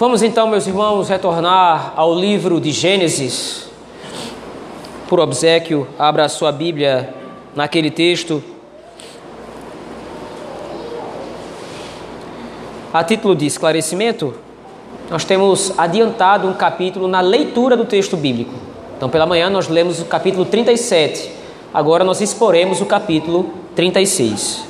Vamos então, meus irmãos, retornar ao livro de Gênesis. Por obsequio, abra a sua Bíblia naquele texto. A título de esclarecimento, nós temos adiantado um capítulo na leitura do texto bíblico. Então, pela manhã, nós lemos o capítulo 37. Agora, nós exporemos o capítulo 36.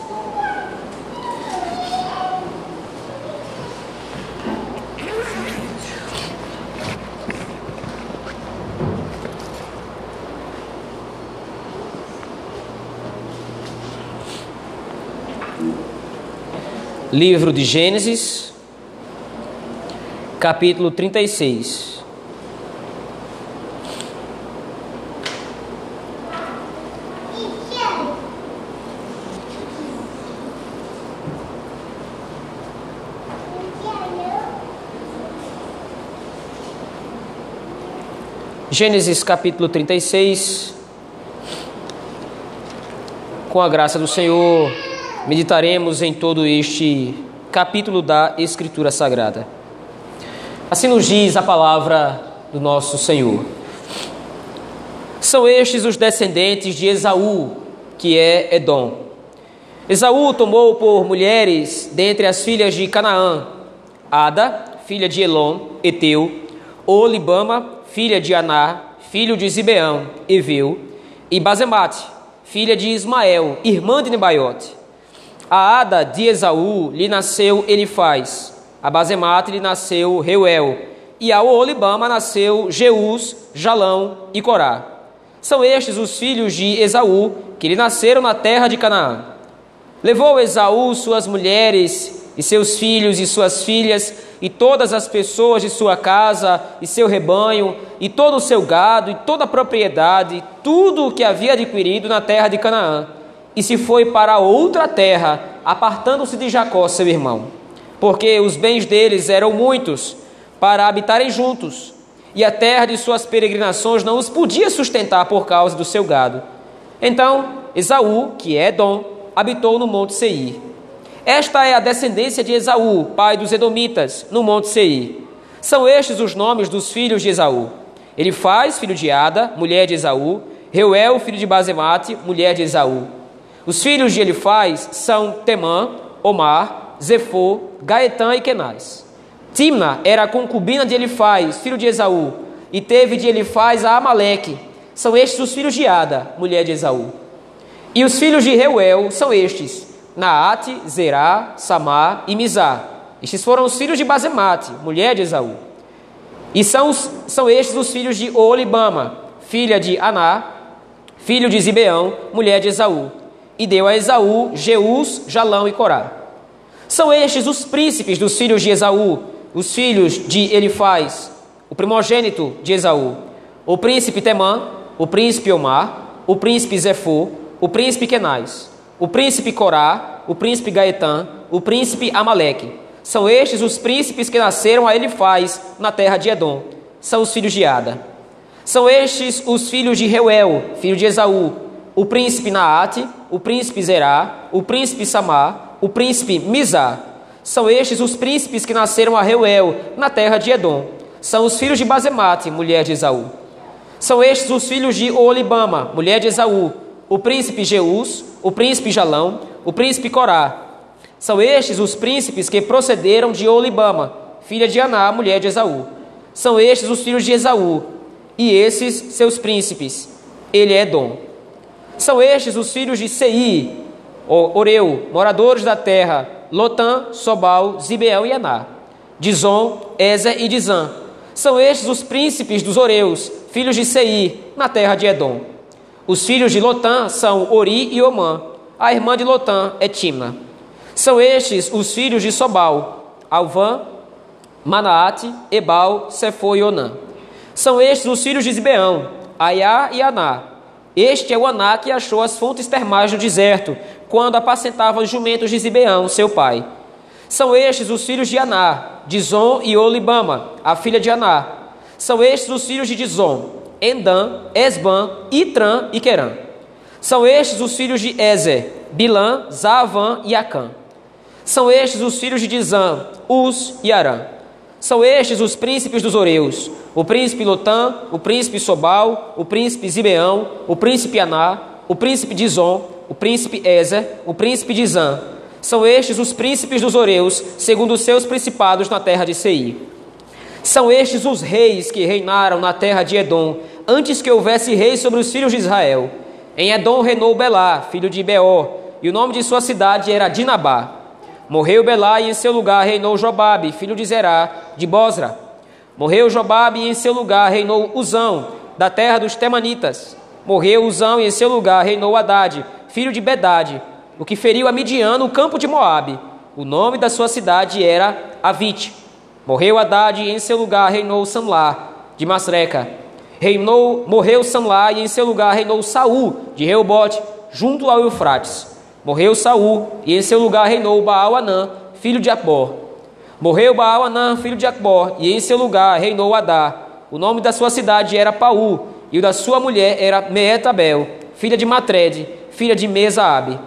Livro de Gênesis, capítulo 36. Gênesis capítulo 36. Com a graça do Senhor, meditaremos em todo este capítulo da Escritura Sagrada. Assim nos diz a palavra do nosso Senhor. São estes os descendentes de Esaú, que é Edom. Esaú tomou por mulheres dentre as filhas de Canaã, Ada, filha de Elon, Eteu, Olibama, filha de Aná, filho de Zibeão, Eveu, e Bazemate, filha de Ismael, irmã de Nebaiote. A Ada de Esaú lhe nasceu Elifaz, a Bazemate lhe nasceu Reuel, e a Olibama nasceu Jeus, Jalão e Corá. São estes os filhos de Esaú, que lhe nasceram na terra de Canaã. Levou Esaú suas mulheres e seus filhos e suas filhas, e todas as pessoas de sua casa e seu rebanho, e todo o seu gado, e toda a propriedade, tudo o que havia adquirido na terra de Canaã e se foi para outra terra, apartando-se de Jacó, seu irmão, porque os bens deles eram muitos para habitarem juntos, e a terra de suas peregrinações não os podia sustentar por causa do seu gado. Então Esaú, que é Edom, habitou no monte Seir. Esta é a descendência de Esaú, pai dos Edomitas, no monte Seir. São estes os nomes dos filhos de Esaú. Ele faz filho de Ada, mulher de Esaú, Reuel, filho de Bazemate, mulher de Esaú. Os filhos de Elifaz são Temã, Omar, Zefô, Gaetã e Kenaz. Timna era a concubina de Elifaz, filho de Esaú, e teve de Elifaz a Amaleque. São estes os filhos de Ada, mulher de Esaú. E os filhos de Reuel são estes: Naate, Zerá, Samar e Mizá. Estes foram os filhos de Bazemate, mulher de Esaú. E são, são estes os filhos de Olibama, filha de Aná, filho de Zibeão, mulher de Esaú e deu a Esaú Jeus, Jalão e Corá. São estes os príncipes dos filhos de Esaú, os filhos de Elifaz, o primogênito de Esaú, o príncipe Temã, o príncipe Omar, o príncipe Zefô, o príncipe Kenaz, o príncipe Corá, o príncipe Gaetã, o príncipe Amaleque. São estes os príncipes que nasceram a Elifaz na terra de Edom. São os filhos de Ada. São estes os filhos de Reuel, filho de Esaú, o príncipe Naate, o príncipe Zerá, o príncipe Samar, o príncipe Mizá. São estes os príncipes que nasceram a Reuel, na terra de Edom. São os filhos de Bazemate, mulher de Esaú. São estes os filhos de Olibama, mulher de Esaú, o príncipe Jeus, o príncipe Jalão, o príncipe Corá. São estes os príncipes que procederam de Olibama, filha de Aná, mulher de Esaú. São estes os filhos de Esaú, e esses seus príncipes. Ele é Edom. São estes os filhos de Sei, Oreu, moradores da terra, Lotã, Sobal, Zibeão e Aná, Dizon, Ezer e Dizã. São estes os príncipes dos Oreus, filhos de Sei, na terra de Edom. Os filhos de Lotã são Ori e Omã. A irmã de Lotã é Timna. São estes os filhos de Sobal, Alvã, Manaate, Ebal, Sefo e Onã. São estes os filhos de Zibeão, Aiá e Aná. Este é o Aná que achou as fontes termais no deserto, quando apacentava os jumentos de Zibeão, seu pai. São estes os filhos de Aná, Dizon e Olibama, a filha de Aná. São estes os filhos de Dizon, Endã, Esban, Itran e Querã. São estes os filhos de Ezer, Bilã, Zavan e Acã. São estes os filhos de Dizan, Uz e Arã. São estes os príncipes dos Oreus: o príncipe Lotã, o príncipe Sobal, o príncipe Zibeão, o príncipe Aná, o príncipe Dizon, o príncipe Ezer, o príncipe Zã. São estes os príncipes dos Oreus, segundo os seus principados na terra de Seir. São estes os reis que reinaram na terra de Edom, antes que houvesse rei sobre os filhos de Israel. Em Edom reinou Belá, filho de Beor, e o nome de sua cidade era Dinabá. Morreu Belá e em seu lugar reinou Jobabe, filho de Zerá, de Bosra. Morreu Jobabe e em seu lugar reinou Uzão, da terra dos Temanitas. Morreu Uzão e em seu lugar reinou Haddad, filho de Bedade, o que feriu a Midian no campo de Moabe. O nome da sua cidade era Avite. Morreu Haddad e em seu lugar reinou Samlá, de Masreca. Reinou, morreu Samlá e em seu lugar reinou Saul, de Reobote, junto ao Eufrates. Morreu Saul, e em seu lugar reinou Baal-Anã, filho de Acbor. Morreu Baal-Anã, filho de Acbor, e em seu lugar reinou Adá. O nome da sua cidade era Paú, e o da sua mulher era Meetabel, filha de Matred, filha de Mesaabe.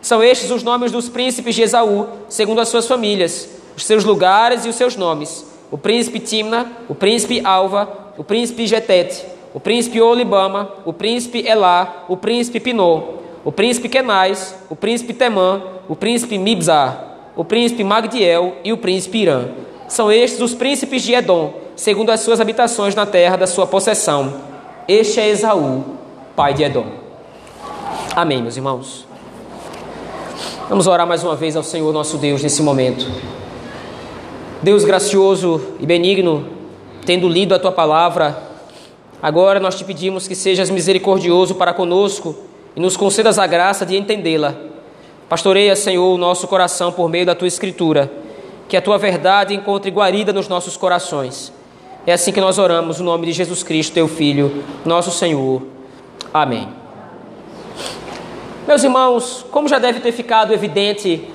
São estes os nomes dos príncipes de Esaú, segundo as suas famílias, os seus lugares e os seus nomes: o príncipe Timna, o príncipe Alva, o príncipe Getete, o príncipe Olibama, o príncipe Elá, o príncipe Pinô, o príncipe Kenais, o príncipe Temã, o príncipe Mibzar, o príncipe Magdiel e o príncipe Irã. São estes os príncipes de Edom, segundo as suas habitações na terra da sua possessão. Este é Esaú, pai de Edom. Amém, meus irmãos. Vamos orar mais uma vez ao Senhor nosso Deus nesse momento. Deus gracioso e benigno, tendo lido a tua palavra, agora nós te pedimos que sejas misericordioso para conosco e nos concedas a graça de entendê-la. Pastoreia, Senhor, o nosso coração por meio da tua escritura, que a tua verdade encontre guarida nos nossos corações. É assim que nós oramos, no nome de Jesus Cristo, teu Filho, nosso Senhor. Amém. Meus irmãos, como já deve ter ficado evidente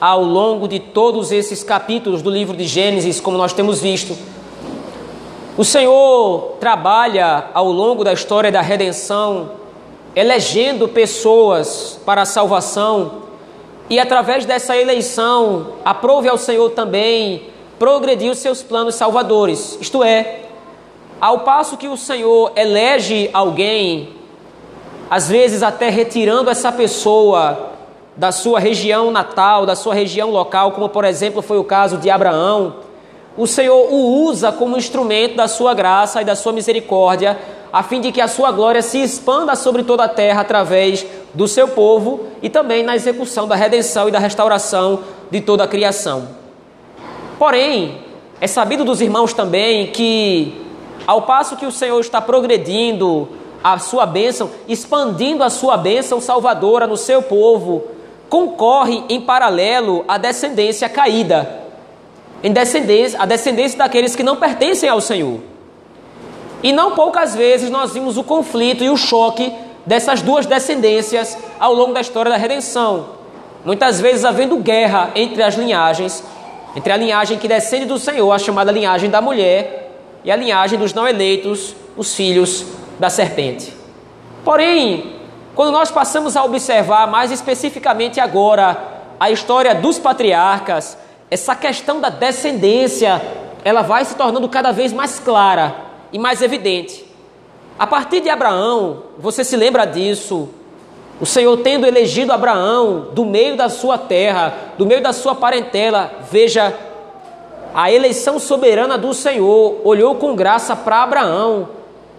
ao longo de todos esses capítulos do livro de Gênesis, como nós temos visto, o Senhor trabalha ao longo da história da redenção elegendo pessoas para a salvação e através dessa eleição aprove ao Senhor também progredir os seus planos salvadores. Isto é, ao passo que o Senhor elege alguém, às vezes até retirando essa pessoa da sua região natal, da sua região local, como por exemplo foi o caso de Abraão, o Senhor o usa como instrumento da sua graça e da sua misericórdia a fim de que a sua glória se expanda sobre toda a terra através do seu povo e também na execução da redenção e da restauração de toda a criação. Porém, é sabido dos irmãos também que, ao passo que o Senhor está progredindo a sua bênção, expandindo a sua bênção salvadora no seu povo, concorre em paralelo a descendência caída, em descendência, a descendência daqueles que não pertencem ao Senhor. E não poucas vezes nós vimos o conflito e o choque dessas duas descendências ao longo da história da redenção. Muitas vezes havendo guerra entre as linhagens, entre a linhagem que descende do Senhor, a chamada linhagem da mulher, e a linhagem dos não eleitos, os filhos da serpente. Porém, quando nós passamos a observar mais especificamente agora a história dos patriarcas, essa questão da descendência, ela vai se tornando cada vez mais clara e mais evidente. A partir de Abraão, você se lembra disso, o Senhor tendo elegido Abraão do meio da sua terra, do meio da sua parentela, veja, a eleição soberana do Senhor olhou com graça para Abraão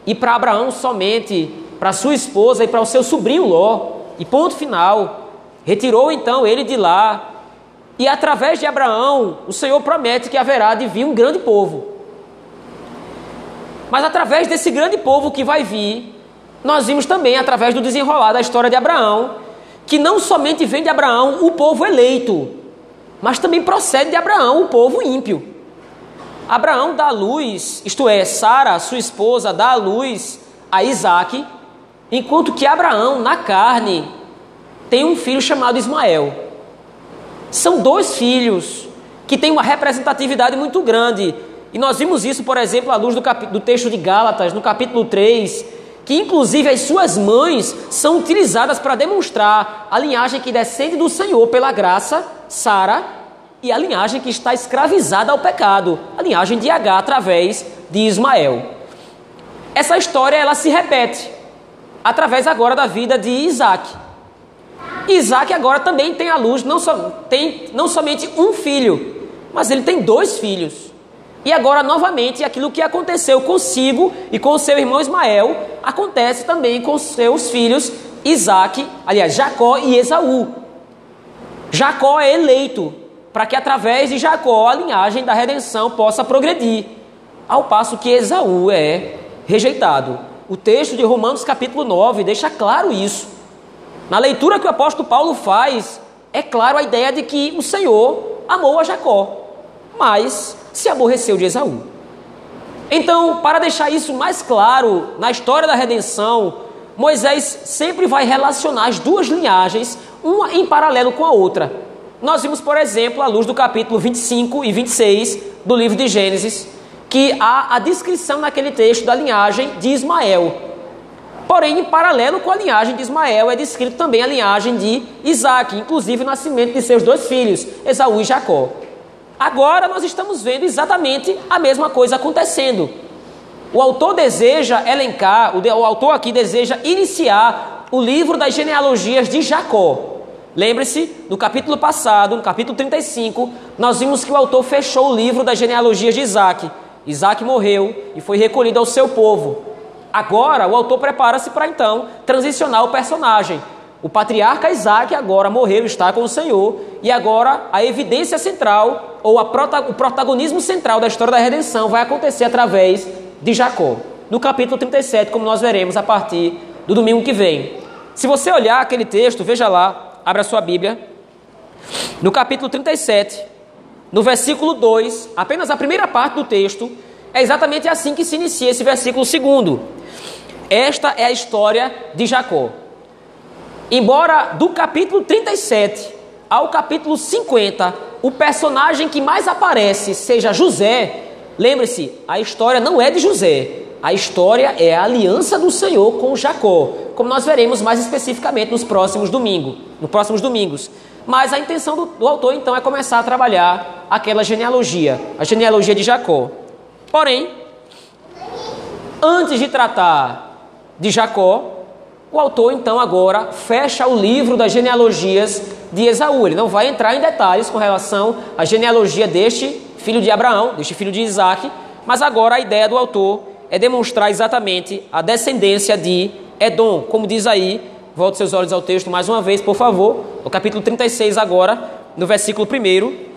e para Abraão somente, para sua esposa e para o seu sobrinho Ló, e ponto final. Retirou então ele de lá, e através de Abraão, o Senhor promete que haverá de vir um grande povo. Mas através desse grande povo que vai vir, nós vimos também através do desenrolar da história de Abraão, que não somente vem de Abraão o povo eleito, mas também procede de Abraão o povo ímpio. Abraão dá luz, isto é, Sara, sua esposa, dá luz a Isaac, enquanto que Abraão, na carne, tem um filho chamado Ismael. São dois filhos que têm uma representatividade muito grande e nós vimos isso, por exemplo, à luz do, do texto de Gálatas, no capítulo 3, que inclusive as suas mães são utilizadas para demonstrar a linhagem que descende do Senhor pela graça, Sara, e a linhagem que está escravizada ao pecado, a linhagem de H através de Ismael. Essa história ela se repete através agora da vida de Isaac. Isaac agora também tem a luz, não, só, tem não somente um filho, mas ele tem dois filhos. E agora, novamente, aquilo que aconteceu consigo e com seu irmão Ismael, acontece também com seus filhos Isaac, aliás, Jacó e Esaú. Jacó é eleito para que através de Jacó a linhagem da redenção possa progredir, ao passo que Esaú é rejeitado. O texto de Romanos capítulo 9 deixa claro isso. Na leitura que o apóstolo Paulo faz, é claro a ideia de que o Senhor amou a Jacó, mas se aborreceu de Esaú. Então, para deixar isso mais claro na história da redenção, Moisés sempre vai relacionar as duas linhagens, uma em paralelo com a outra. Nós vimos, por exemplo, à luz do capítulo 25 e 26 do livro de Gênesis, que há a descrição naquele texto da linhagem de Ismael. Porém, em paralelo com a linhagem de Ismael, é descrito também a linhagem de Isaac, inclusive o nascimento de seus dois filhos, Esaú e Jacó. Agora nós estamos vendo exatamente a mesma coisa acontecendo. O autor deseja elencar, o, autor aqui deseja iniciar o livro das genealogias de Jacó. Lembre-se, no capítulo passado, no capítulo 35, nós vimos que o autor fechou o livro das genealogias de Isaac. Isaac morreu e foi recolhido ao seu povo. Agora, o autor prepara-se para então transicionar o personagem. O patriarca Isaac agora morreu, está com o Senhor, e agora a evidência central, ou prota, o protagonismo central da história da redenção vai acontecer através de Jacó. No capítulo 37, como nós veremos a partir do domingo que vem. Se você olhar aquele texto, veja lá, abra sua Bíblia. No capítulo 37, no versículo 2, apenas a primeira parte do texto, é exatamente assim que se inicia esse versículo segundo. Esta é a história de Jacó. Embora do capítulo 37 ao capítulo 50, o personagem que mais aparece seja José, lembre-se, a história não é de José, a história é a aliança do Senhor com Jacó, como nós veremos mais especificamente nos próximos domingos, nos próximos domingos. Mas a intenção do, do autor então é começar a trabalhar aquela genealogia, a genealogia de Jacó. Porém, antes de tratar de Jacó, o autor, então, agora fecha o livro das genealogias de Esaú. Ele não vai entrar em detalhes com relação à genealogia deste filho de Abraão, deste filho de Isaac, mas agora a ideia do autor é demonstrar exatamente a descendência de Edom, como diz aí, volte seus olhos ao texto mais uma vez, por favor, no capítulo 36 agora, no versículo 1.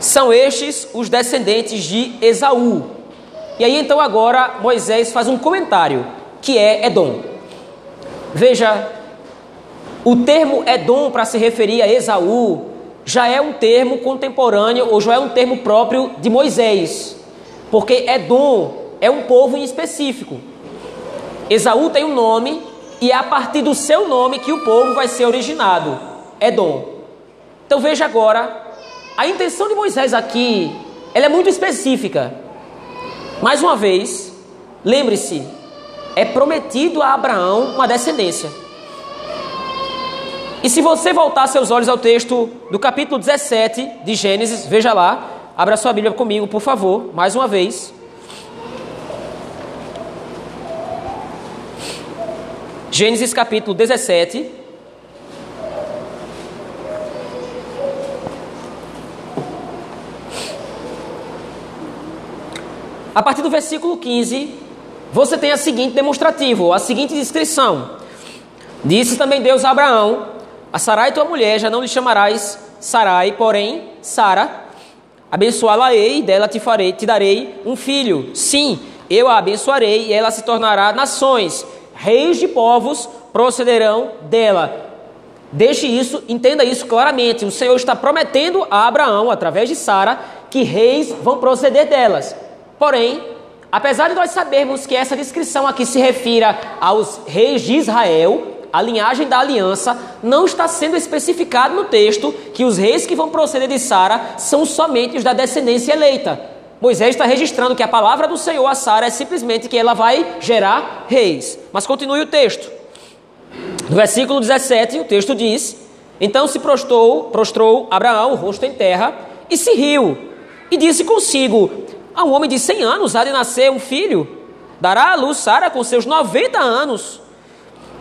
São estes os descendentes de Esaú. E aí então agora Moisés faz um comentário que é Edom. Veja, o termo Edom para se referir a Esaú já é um termo contemporâneo ou já é um termo próprio de Moisés, porque Edom é um povo em específico. Esaú tem um nome e é a partir do seu nome que o povo vai ser originado, Edom. Então veja agora, a intenção de Moisés aqui, ela é muito específica. Mais uma vez, lembre-se, é prometido a Abraão uma descendência. E se você voltar seus olhos ao texto do capítulo 17 de Gênesis, veja lá, abra sua Bíblia comigo, por favor, mais uma vez. Gênesis capítulo 17. A partir do versículo 15, você tem a seguinte demonstrativo, a seguinte descrição. Disse também Deus a Abraão: A Sarai tua mulher já não lhe chamarás Sarai, porém Sara. Abençoá-la-ei dela te farei, te darei um filho. Sim, eu a abençoarei e ela se tornará nações, reis de povos procederão dela. Deixe isso, entenda isso claramente. O Senhor está prometendo a Abraão, através de Sara, que reis vão proceder delas. Porém, Apesar de nós sabermos que essa descrição aqui se refira aos reis de Israel, a linhagem da aliança, não está sendo especificado no texto que os reis que vão proceder de Sara são somente os da descendência eleita. Moisés está registrando que a palavra do Senhor a Sara é simplesmente que ela vai gerar reis. Mas continue o texto. No versículo 17, o texto diz: Então se prostrou, prostrou Abraão o rosto em terra e se riu. E disse consigo: A um homem de cem anos há de nascer um filho, dará à luz Sara com seus noventa anos.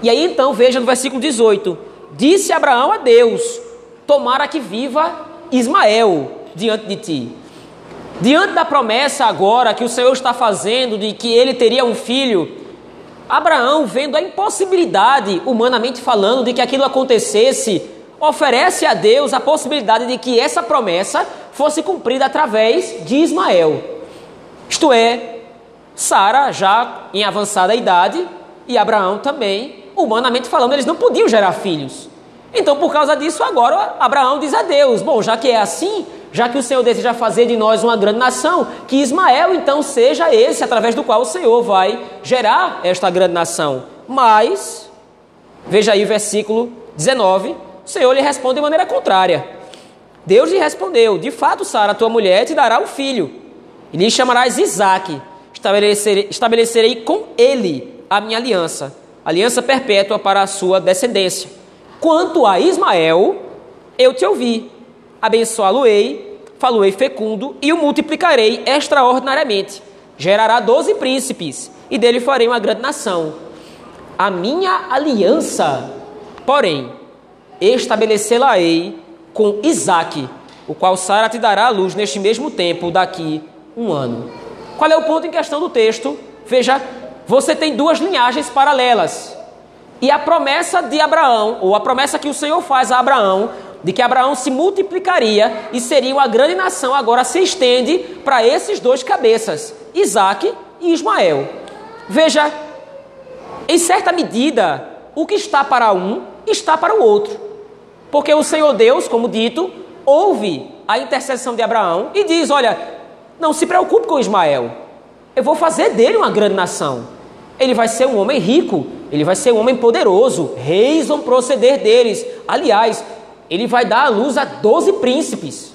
E aí então veja no versículo 18: Disse Abraão a Deus: Tomara que viva Ismael diante de ti. Diante da promessa agora que o Senhor está fazendo de que ele teria um filho, Abraão, vendo a impossibilidade, humanamente falando, de que aquilo acontecesse, oferece a Deus a possibilidade de que essa promessa fosse cumprida através de Ismael. Isto é, Sara já em avançada idade e Abraão também, humanamente falando, eles não podiam gerar filhos. Então, por causa disso, agora Abraão diz a Deus: Bom, já que é assim, já que o Senhor deseja fazer de nós uma grande nação, que Ismael então seja esse através do qual o Senhor vai gerar esta grande nação. Mas, veja aí o versículo 19, o Senhor lhe responde de maneira contrária. Deus lhe respondeu: De fato, Sara, tua mulher, te dará um filho, e lhe chamarás Isaque. Estabelecerei, estabelecerei com ele a minha aliança, aliança perpétua para a sua descendência. Quanto a Ismael, eu te ouvi abençoá-lo-ei, falo-ei fecundo e o multiplicarei extraordinariamente. Gerará doze príncipes e dele farei uma grande nação. A minha aliança, porém, estabelecê-la-ei com Isaque, o qual Sara te dará a luz neste mesmo tempo, daqui um ano. Qual é o ponto em questão do texto? Veja, você tem duas linhagens paralelas. E a promessa de Abraão, ou a promessa que o Senhor faz a Abraão, de que Abraão se multiplicaria e seria uma grande nação, agora se estende para esses dois cabeças, Isaac e Ismael. Veja, em certa medida, o que está para um está para o outro. Porque o Senhor Deus, como dito, ouve a intercessão de Abraão e diz: Olha, não se preocupe com Ismael, eu vou fazer dele uma grande nação. Ele vai ser um homem rico, ele vai ser um homem poderoso, reis vão proceder deles. Aliás, ele vai dar à luz a doze príncipes.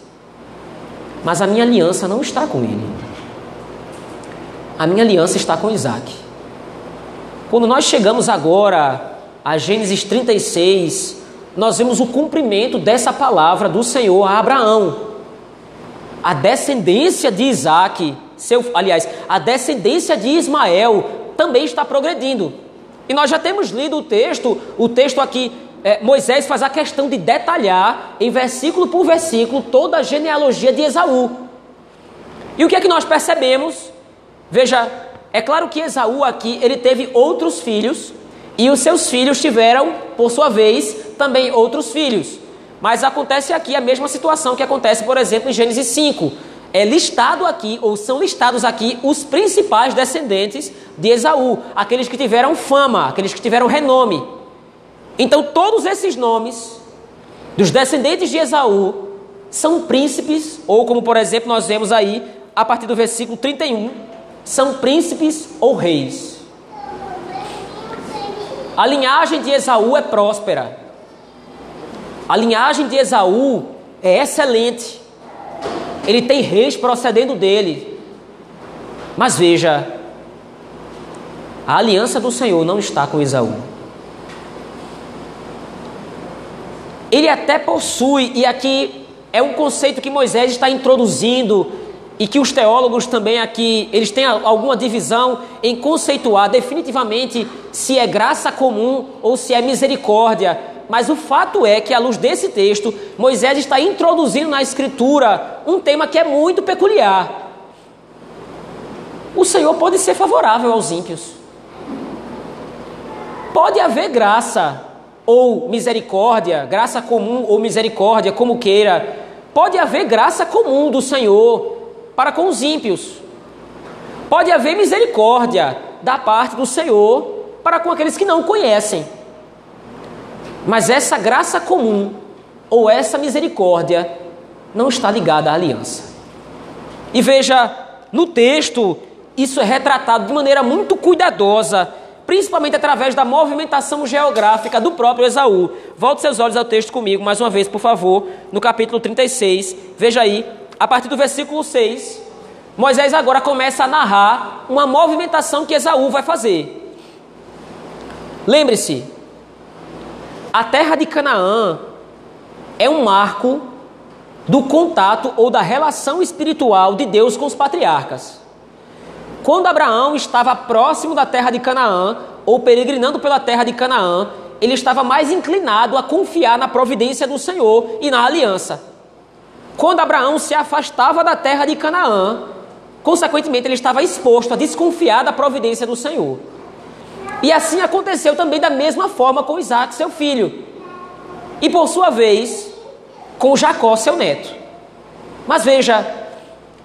Mas a minha aliança não está com ele. A minha aliança está com Isaac. Quando nós chegamos agora a Gênesis 36, nós vemos o cumprimento dessa palavra do Senhor a Abraão. A descendência de Isaac, seu, aliás, a descendência de Ismael também está progredindo. E nós já temos lido o texto, o texto aqui é, Moisés faz a questão de detalhar, em versículo por versículo, toda a genealogia de Esaú. E o que é que nós percebemos? Veja, é claro que Esaú aqui, ele teve outros filhos, e os seus filhos tiveram, por sua vez, também outros filhos. Mas acontece aqui a mesma situação que acontece, por exemplo, em Gênesis 5. É listado aqui, ou são listados aqui, os principais descendentes de Esaú, aqueles que tiveram fama, aqueles que tiveram renome. Então, todos esses nomes dos descendentes de Esaú são príncipes, ou como por exemplo nós vemos aí, a partir do versículo 31, são príncipes ou reis. A linhagem de Esaú é próspera. A linhagem de Esaú é excelente. Ele tem reis procedendo dele. Mas veja, a aliança do Senhor não está com Esaú. ele até possui, e aqui é um conceito que Moisés está introduzindo e que os teólogos também aqui, eles têm alguma divisão em conceituar definitivamente se é graça comum ou se é misericórdia. Mas o fato é que, à luz desse texto, Moisés está introduzindo na Escritura um tema que é muito peculiar. O Senhor pode ser favorável aos ímpios. Pode haver graça ou misericórdia, graça comum ou misericórdia, como queira. Pode haver graça comum do Senhor para com os ímpios. Pode haver misericórdia da parte do Senhor para com aqueles que não conhecem. Mas essa graça comum ou essa misericórdia não está ligada à aliança. E veja, no texto, isso é retratado de maneira muito cuidadosa principalmente através da movimentação geográfica do próprio Esaú. Volte seus olhos ao texto comigo mais uma vez, por favor, no capítulo 36. Veja aí, a partir do versículo 6, Moisés agora começa a narrar uma movimentação que Esaú vai fazer. Lembre-se, a terra de Canaã é um marco do contato ou da relação espiritual de Deus com os patriarcas. Quando Abraão estava próximo da terra de Canaã, ou peregrinando pela terra de Canaã, ele estava mais inclinado a confiar na providência do Senhor e na aliança. Quando Abraão se afastava da terra de Canaã, consequentemente ele estava exposto a desconfiar da providência do Senhor. E assim aconteceu também da mesma forma com Isaac, seu filho. E por sua vez, com Jacó, seu neto. Mas veja,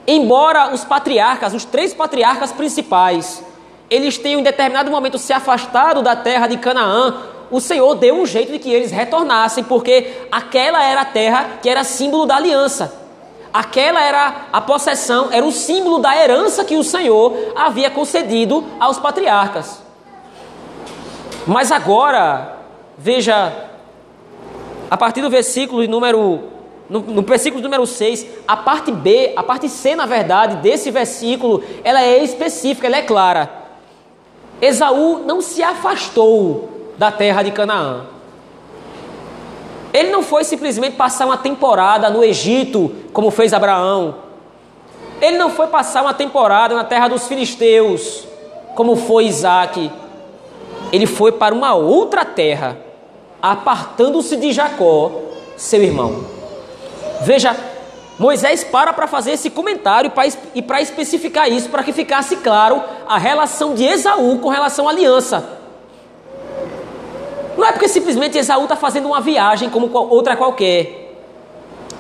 embora os patriarcas, os três patriarcas principais, eles tenham em determinado momento se afastado da terra de Canaã, o Senhor deu um jeito de que eles retornassem, porque aquela era a terra que era símbolo da aliança. Aquela era a possessão, era o símbolo da herança que o Senhor havia concedido aos patriarcas. Mas agora, veja, a partir do versículo número no, no, versículo número 6, a parte B, a parte C, na verdade, desse versículo, ela é específica, ela é clara. Esaú não se afastou da terra de Canaã. Ele não foi simplesmente passar uma temporada no Egito, como fez Abraão. Ele não foi passar uma temporada na terra dos filisteus, como foi Isaac. Ele foi para uma outra terra, apartando-se de Jacó, seu irmão. Veja, Moisés para para fazer esse comentário e para especificar isso, para que ficasse claro a relação de Esaú com relação à aliança. Não é porque simplesmente Esaú está fazendo uma viagem como outra qualquer.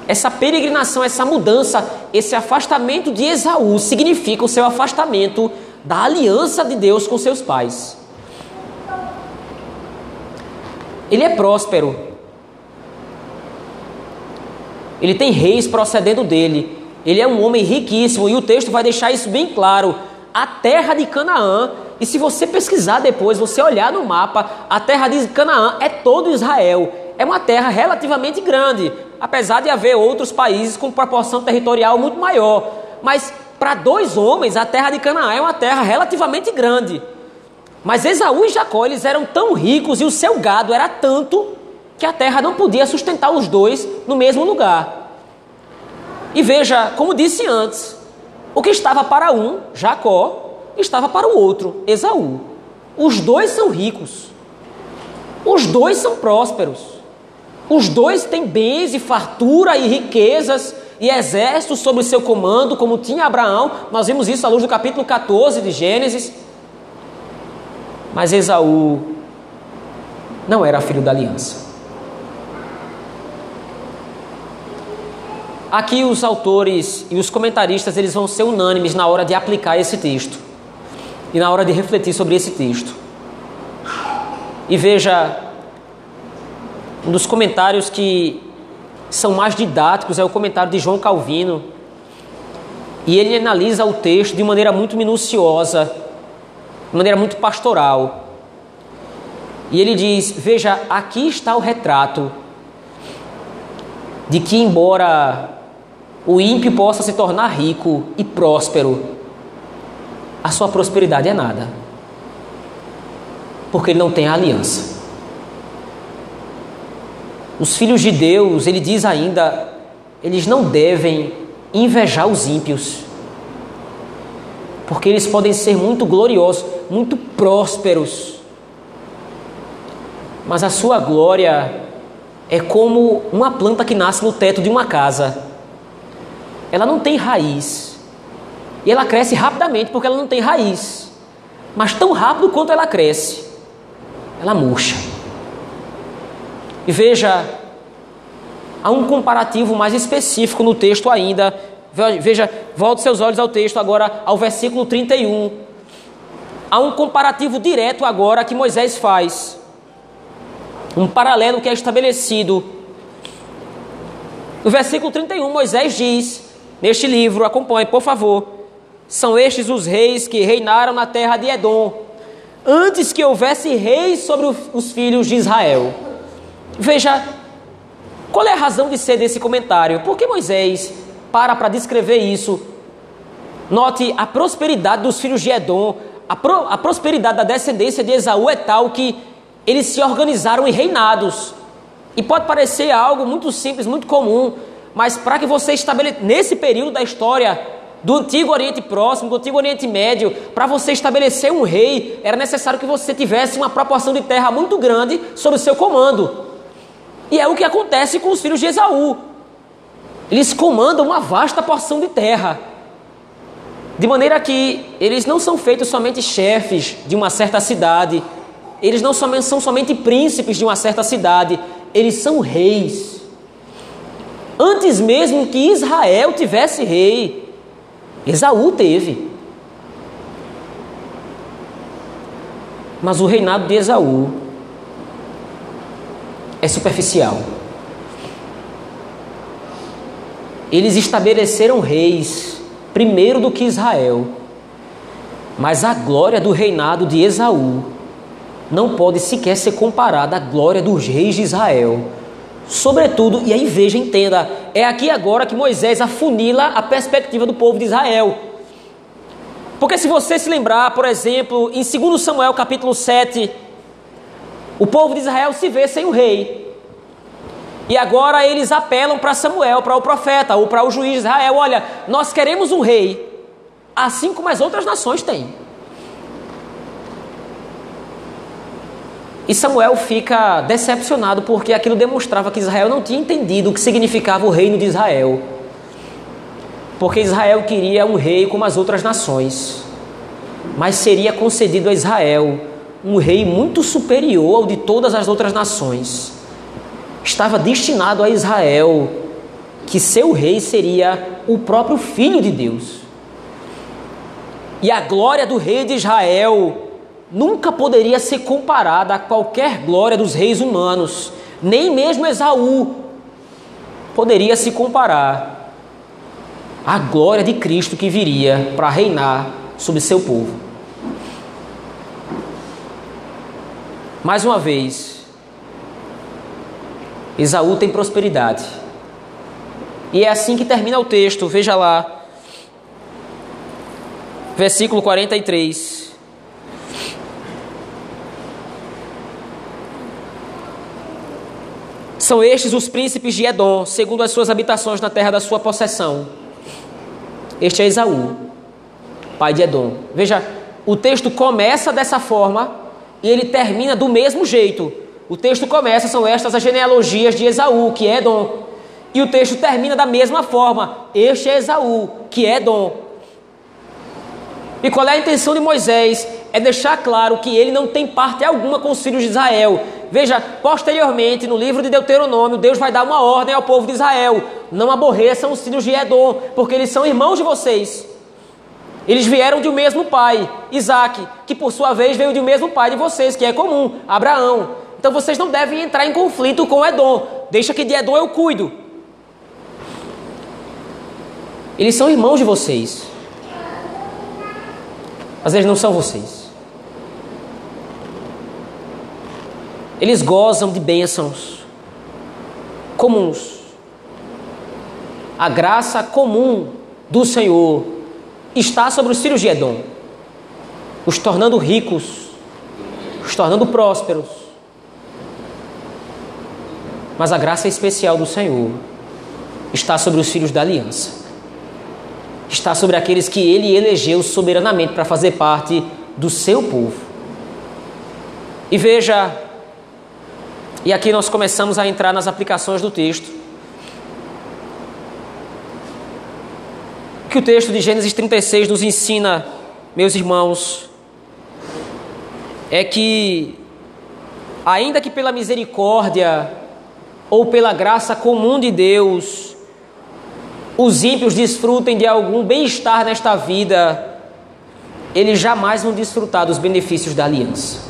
Essa peregrinação, essa mudança, esse afastamento de Esaú significa o seu afastamento da aliança de Deus com seus pais. Ele é próspero. Ele tem reis procedendo dele. Ele é um homem riquíssimo e o texto vai deixar isso bem claro. A terra de Canaã e se você pesquisar depois, você olhar no mapa, a terra de Canaã é todo Israel. É uma terra relativamente grande, apesar de haver outros países com proporção territorial muito maior. Mas para dois homens, a terra de Canaã é uma terra relativamente grande. Mas Esaú e Jacó eles eram tão ricos e o seu gado era tanto que a terra não podia sustentar os dois no mesmo lugar. E veja, como disse antes, o que estava para um, Jacó, estava para o outro, Esaú. Os dois são ricos. Os dois são prósperos. Os dois têm bens e fartura e riquezas e exércitos sob o seu comando, como tinha Abraão. Nós vimos isso à luz do capítulo 14 de Gênesis. Mas Esaú não era filho da aliança. Aqui os autores e os comentaristas eles vão ser unânimes na hora de aplicar esse texto e na hora de refletir sobre esse texto. E veja, um dos comentários que são mais didáticos é o comentário de João Calvino. E ele analisa o texto de maneira muito minuciosa, de maneira muito pastoral. E ele diz: Veja, aqui está o retrato de que, embora o ímpio possa se tornar rico e próspero, a sua prosperidade é nada. Porque ele não tem a aliança. Os filhos de Deus, ele diz ainda, eles não devem invejar os ímpios. Porque eles podem ser muito gloriosos, muito prósperos. Mas a sua glória é como uma planta que nasce no teto de uma casa. Ela não tem raiz e ela cresce rapidamente porque ela não tem raiz. Mas tão rápido quanto ela cresce, ela murcha. E veja, há um comparativo mais específico no texto ainda. Veja, volte seus olhos ao texto agora, ao versículo 31. Há um comparativo direto agora que Moisés faz. Um paralelo que é estabelecido. No versículo 31, Moisés diz, neste livro, acompanhe, por favor. São estes os reis que reinaram na terra de Edom, antes que houvesse reis sobre os filhos de Israel. Veja, qual é a razão de ser desse comentário? Por que Moisés para para descrever isso? Note a prosperidade dos filhos de Edom, a, pro, a prosperidade da descendência de Esaú é tal que eles se organizaram em reinados. E pode parecer algo muito simples, muito comum, mas para que você estabeleça, nesse período da história do Antigo Oriente Próximo, do Antigo Oriente Médio, para você estabelecer um rei, era necessário que você tivesse uma proporção de terra muito grande sob o seu comando. E é o que acontece com os filhos de Esaú. Eles comandam uma vasta porção de terra. De maneira que eles não são feitos somente chefes de uma certa cidade, eles não são somente príncipes de uma certa cidade, eles são reis. Antes mesmo que Israel tivesse rei, Esaú teve. Mas o reinado de Esaú é superficial. Eles estabeleceram reis primeiro do que Israel, mas a glória do reinado de Esaú não pode sequer ser comparada à glória dos reis de Israel. Sobretudo, e aí veja, entenda, é aqui agora que Moisés afunila a perspectiva do povo de Israel. Porque se você se lembrar, por exemplo, em 2 Samuel capítulo 7, o povo de Israel se vê sem o rei. E agora eles apelam para Samuel, para o profeta, ou para o juiz de Israel: olha, nós queremos um rei, assim como as outras nações têm. E Samuel fica decepcionado porque aquilo demonstrava que Israel não tinha entendido o que significava o reino de Israel. Porque Israel queria um rei como as outras nações, mas seria concedido a Israel um rei muito superior ao de todas as outras nações. Estava destinado a Israel que seu rei seria o próprio filho de Deus. E a glória do rei de Israel nunca poderia ser comparada a qualquer glória dos reis humanos, nem mesmo Esaú poderia se comparar à glória de Cristo que viria para reinar sobre seu povo. Mais uma vez, Esaú tem prosperidade. E é assim que termina o texto, veja lá, versículo 43. São estes os príncipes de Edom, segundo as suas habitações na terra da sua possessão. Este é Esaú, pai de Edom. Veja, o texto começa dessa forma e ele termina do mesmo jeito. O texto começa, são estas as genealogias de Esaú, que é Edom. E o texto termina da mesma forma. Este é Esaú, que é Edom. E qual é a intenção de Moisés? É deixar claro que ele não tem parte alguma com os filhos de Israel. Veja, posteriormente, no livro de Deuteronômio, Deus vai dar uma ordem ao povo de Israel: não aborreçam os filhos de Edom, porque eles são irmãos de vocês. Eles vieram de um mesmo pai, Isaac, que por sua vez veio de um mesmo pai de vocês, que é comum, Abraão. Então vocês não devem entrar em conflito com Edom. Deixa que de Edom eu cuido. Eles são irmãos de vocês. Mas eles não são vocês. Eles gozam de bênçãos comuns. A graça comum do Senhor está sobre os filhos de Edom, os tornando ricos, os tornando prósperos. Mas a graça especial do Senhor está sobre os filhos da aliança. Está sobre aqueles que ele elegeu soberanamente para fazer parte do seu povo. E veja e aqui nós começamos a entrar nas aplicações do texto. Que o texto de Gênesis 36 nos ensina, meus irmãos, é que, ainda que pela misericórdia ou pela graça comum de Deus, os ímpios desfrutem de algum bem-estar nesta vida, eles jamais vão desfrutar dos benefícios da aliança.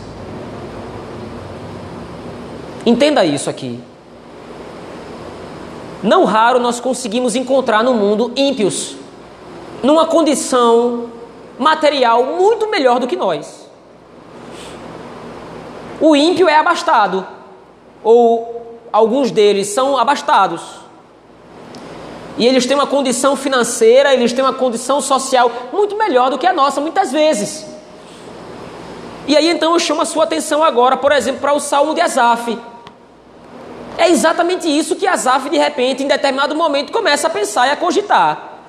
Entenda isso aqui. Não raro nós conseguimos encontrar no mundo ímpios, numa condição material muito melhor do que nós. O ímpio é abastado, ou alguns deles são abastados. E eles têm uma condição financeira, eles têm uma condição social muito melhor do que a nossa, muitas vezes. E aí então eu chamo a sua atenção agora, por exemplo, para o Salmo de Asaf. É exatamente isso que Asaf, de repente, em determinado momento, começa a pensar e a cogitar.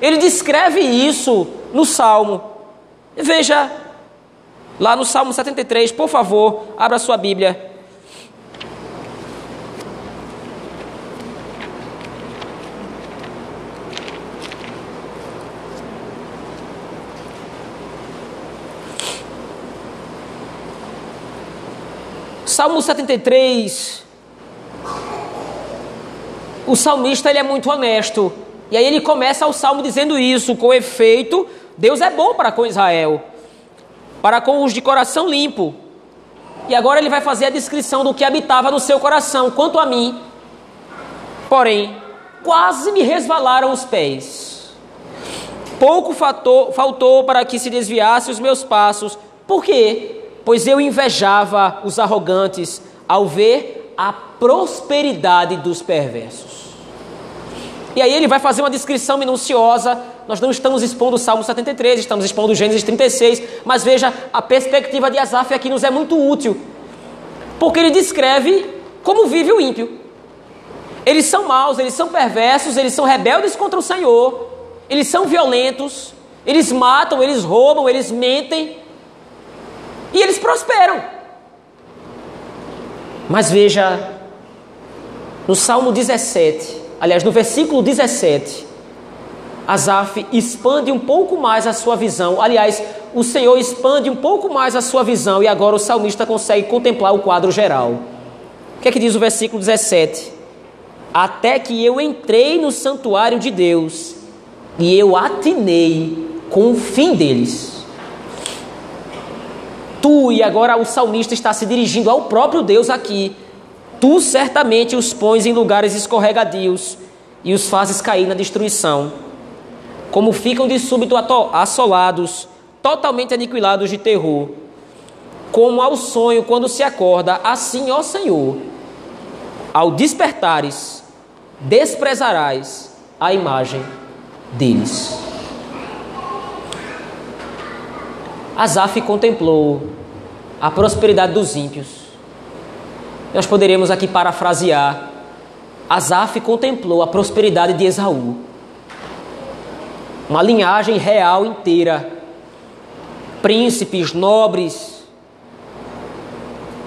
Ele descreve isso no Salmo. Veja, lá no Salmo 73, por favor, abra sua Bíblia. Salmo 73, o salmista ele é muito honesto. E aí ele começa o salmo dizendo isso: com efeito, Deus é bom para com Israel, para com os de coração limpo. E agora ele vai fazer a descrição do que habitava no seu coração. Quanto a mim, porém, quase me resvalaram os pés. Pouco faltou, para que se desviasse os meus passos. Por quê? Pois eu invejava os arrogantes ao ver a prosperidade dos perversos. E aí ele vai fazer uma descrição minuciosa. Nós não estamos expondo o Salmo 73, estamos expondo Gênesis 36, mas veja, a perspectiva de Asaf aqui nos é muito útil, porque ele descreve como vive o ímpio. Eles são maus, eles são perversos, eles são rebeldes contra o Senhor, eles são violentos, eles matam, eles roubam, eles mentem, e eles prosperam. Mas veja, no Salmo 17, aliás, no versículo 17, Asaf expande um pouco mais a sua visão. Aliás, o Senhor expande um pouco mais a sua visão e agora o salmista consegue contemplar o quadro geral. O que é que diz o versículo 17? Até que eu entrei no santuário de Deus e eu atinei com o fim deles tu, e agora o salmista está se dirigindo ao próprio Deus aqui, tu certamente os pões em lugares escorregadios e os fazes cair na destruição. Como ficam de súbito assolados, totalmente aniquilados de terror. Como ao sonho quando se acorda, assim, ó Senhor, ao despertares, desprezarás a imagem deles. Asaf contemplou a prosperidade dos ímpios. Nós poderíamos aqui parafrasear: Asaf contemplou a prosperidade de Esaú. Uma linhagem real inteira, príncipes, nobres.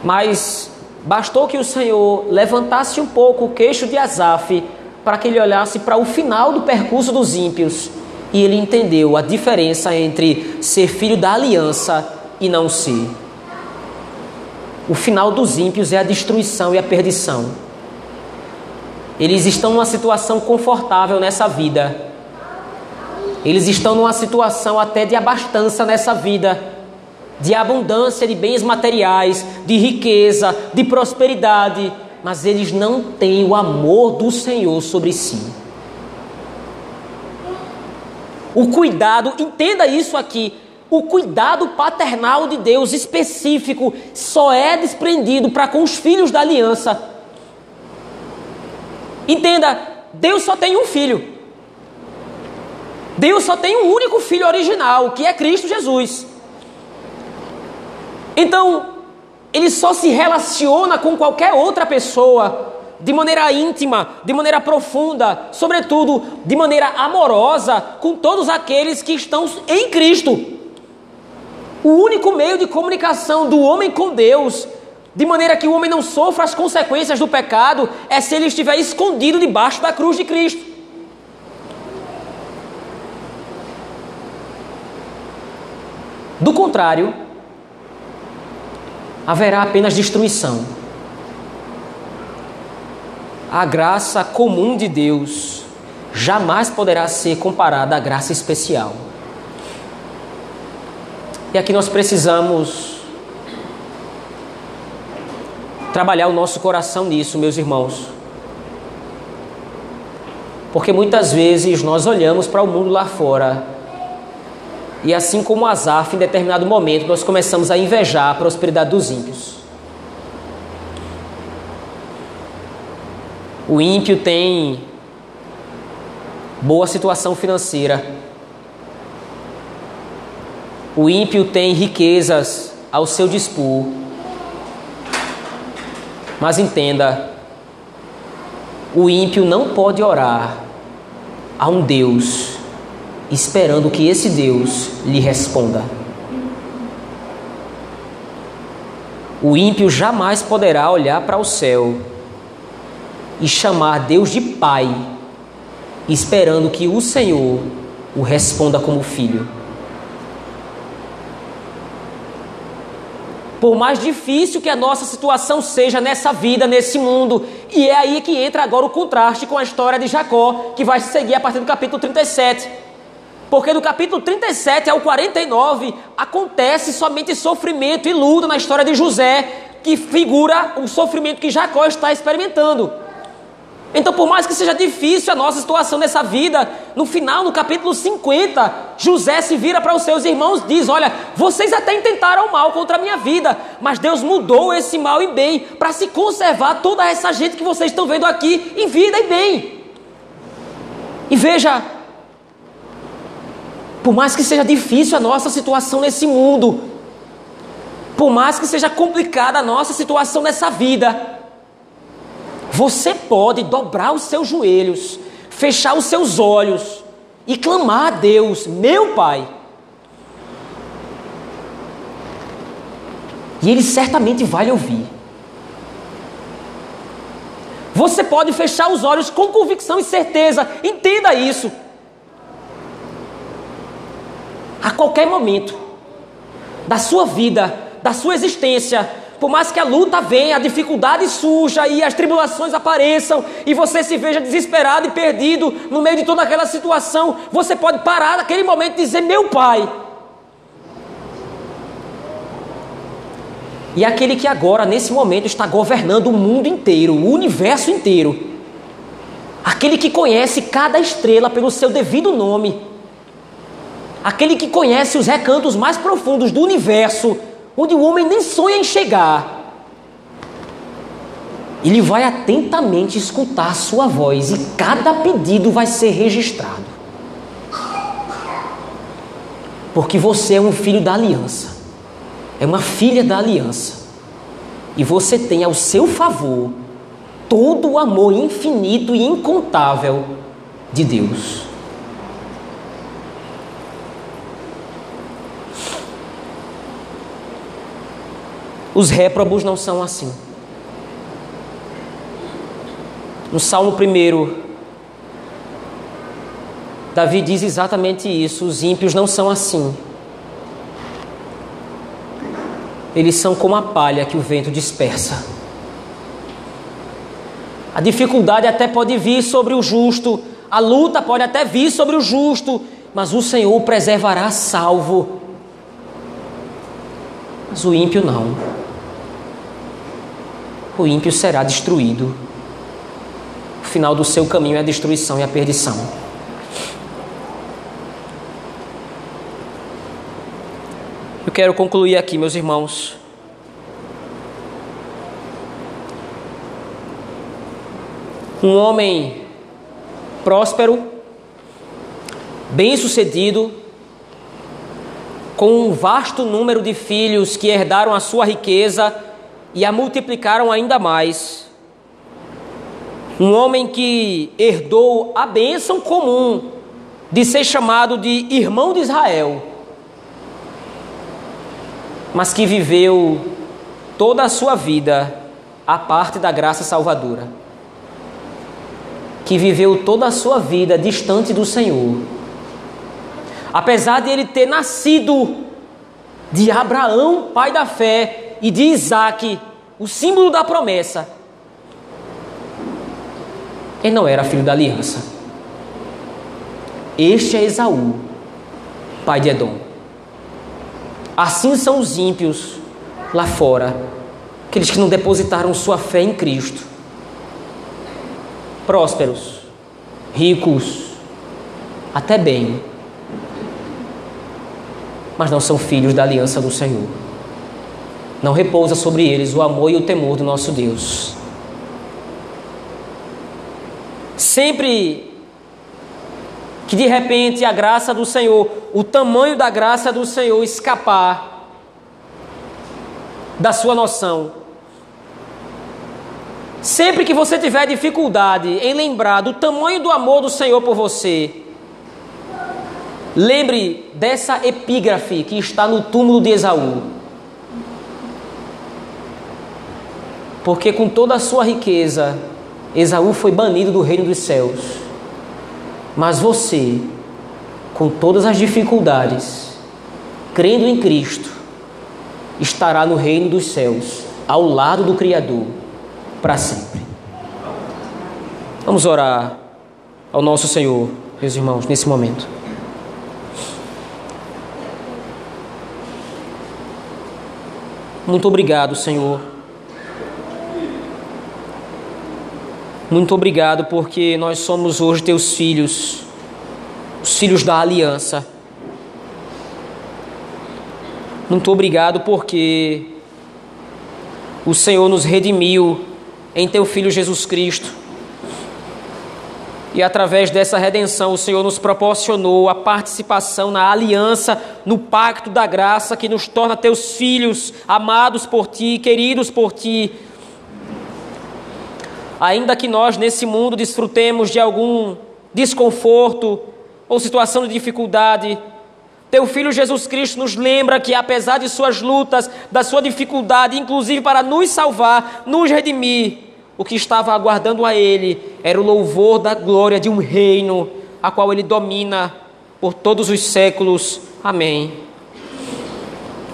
Mas bastou que o Senhor levantasse um pouco o queixo de Asaf para que ele olhasse para o final do percurso dos ímpios e ele entendeu a diferença entre ser filho da aliança e não ser. O final dos ímpios é a destruição e a perdição. Eles estão numa situação confortável nessa vida. Eles estão numa situação até de abastança nessa vida, de abundância de bens materiais, de riqueza, de prosperidade, mas eles não têm o amor do Senhor sobre si o cuidado, entenda isso aqui, o cuidado paternal de Deus específico só é desprendido para com os filhos da aliança. Entenda, Deus só tem um filho. Deus só tem um único filho original, que é Cristo Jesus. Então, ele só se relaciona com qualquer outra pessoa de maneira íntima, de maneira profunda, sobretudo de maneira amorosa com todos aqueles que estão em Cristo. O único meio de comunicação do homem com Deus, de maneira que o homem não sofra as consequências do pecado, é se ele estiver escondido debaixo da cruz de Cristo. Do contrário, haverá apenas destruição a graça comum de Deus jamais poderá ser comparada à graça especial. E aqui nós precisamos trabalhar o nosso coração nisso, meus irmãos. Porque muitas vezes nós olhamos para o mundo lá fora e assim como Azaf, em determinado momento, nós começamos a invejar a prosperidade dos ímpios. O ímpio tem boa situação financeira. O ímpio tem riquezas ao seu dispor. Mas entenda, O ímpio não pode orar a um Deus esperando que esse Deus lhe responda. O ímpio jamais poderá olhar para o céu e chamar Deus de Pai, esperando que o Senhor o responda como filho. Por mais difícil que a nossa situação seja nessa vida, nesse mundo, e é aí que entra agora o contraste com a história de Jacó, que vai se seguir a partir do capítulo 37. Porque do capítulo 37 ao 49 acontece somente sofrimento e luta na história de José, que figura o sofrimento que Jacó está experimentando. Então, por mais que seja difícil a nossa situação nessa vida, no final, no capítulo 50, José se vira para os seus irmãos e diz: Olha, vocês até intentaram mal contra a minha vida, mas Deus mudou esse mal em bem para se conservar toda essa gente que vocês estão vendo aqui em vida e bem. E veja, por mais que seja difícil a nossa situação nesse mundo, por mais que seja complicada a nossa situação nessa vida, você pode dobrar os seus joelhos, fechar os seus olhos e clamar a Deus, meu Pai. E Ele certamente vai lhe ouvir. Você pode fechar os olhos com convicção e certeza, entenda isso. A qualquer momento da sua vida, da sua existência, por mais que a luta venha, a dificuldade surja e as tribulações apareçam e você se veja desesperado e perdido no meio de toda aquela situação, você pode parar naquele momento e dizer: Meu Pai. E aquele que agora, nesse momento, está governando o mundo inteiro, o universo inteiro. Aquele que conhece cada estrela pelo seu devido nome. Aquele que conhece os recantos mais profundos do universo onde o homem nem sonha em chegar. Ele vai atentamente escutar a sua voz e cada pedido vai ser registrado. Porque você é um filho da aliança, é uma filha da aliança, e você tem ao seu favor todo o amor infinito e incontável de Deus. Os réprobos não são assim. No Salmo 1, Davi diz exatamente isso: os ímpios não são assim. Eles são como a palha que o vento dispersa. A dificuldade até pode vir sobre o justo, a luta pode até vir sobre o justo, mas o Senhor o preservará salvo. Mas o ímpio não o ímpio será destruído. O final do seu caminho é a destruição e a perdição. Eu quero concluir aqui, meus irmãos. Um homem próspero, bem-sucedido, com um vasto número de filhos que herdaram a sua riqueza e a multiplicaram ainda mais. Um homem que herdou a bênção comum de ser chamado de irmão de Israel, mas que viveu toda a sua vida a parte da graça salvadora, que viveu toda a sua vida distante do Senhor. Apesar de ele ter nascido de Abraão, pai da fé, e de Isaac, o símbolo da promessa, ele não era filho da aliança. Este é Esaú, pai de Edom. Assim são os ímpios lá fora, aqueles que não depositaram sua fé em Cristo. Prósperos, ricos, até bem, mas não são filhos da aliança do Senhor não repousa sobre eles o amor e o temor do nosso Deus. Sempre que de repente a graça do Senhor, o tamanho da graça do Senhor escapar da sua noção, Sempre que você tiver dificuldade em lembrar do tamanho do amor do Senhor por você, lembre dessa epígrafe que está no túmulo de Esaú. Porque com toda a sua riqueza, Esaú foi banido do reino dos céus. Mas você, com todas as dificuldades, crendo em Cristo, estará no reino dos céus, ao lado do Criador, para sempre. Vamos orar ao nosso Senhor, meus irmãos, nesse momento. Muito obrigado, Senhor. Muito obrigado porque nós somos hoje teus filhos, os filhos da aliança. Muito obrigado porque o Senhor nos redimiu em teu filho Jesus Cristo. E através dessa redenção, o Senhor nos proporcionou a participação na aliança, no pacto da graça que nos torna teus filhos, amados por ti, queridos por ti. Ainda que nós nesse mundo desfrutemos de algum desconforto ou situação de dificuldade, teu filho Jesus Cristo nos lembra que, apesar de suas lutas, da sua dificuldade, inclusive para nos salvar, nos redimir, o que estava aguardando a ele era o louvor da glória de um reino, a qual ele domina por todos os séculos. Amém.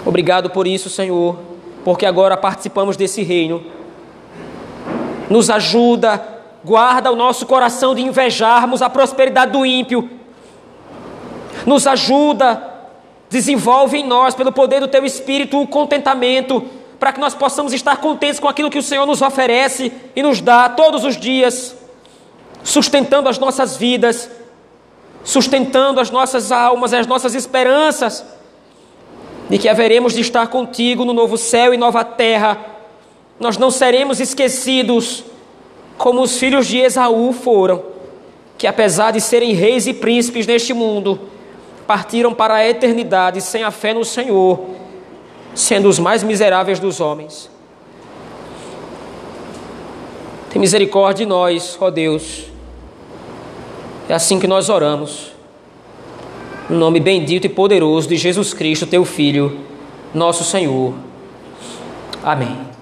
Obrigado por isso, Senhor, porque agora participamos desse reino. Nos ajuda, guarda o nosso coração de invejarmos a prosperidade do ímpio nos ajuda, desenvolve em nós, pelo poder do Teu Espírito, o contentamento, para que nós possamos estar contentes com aquilo que o Senhor nos oferece e nos dá todos os dias, sustentando as nossas vidas, sustentando as nossas almas as nossas esperanças, de que haveremos de estar contigo no novo céu e nova terra. Nós não seremos esquecidos como os filhos de Esaú foram, que apesar de serem reis e príncipes neste mundo, partiram para a eternidade sem a fé no Senhor, sendo os mais miseráveis dos homens. Tem misericórdia de nós, ó Deus. É assim que nós oramos. No nome bendito e poderoso de Jesus Cristo, teu Filho, nosso Senhor. Amém.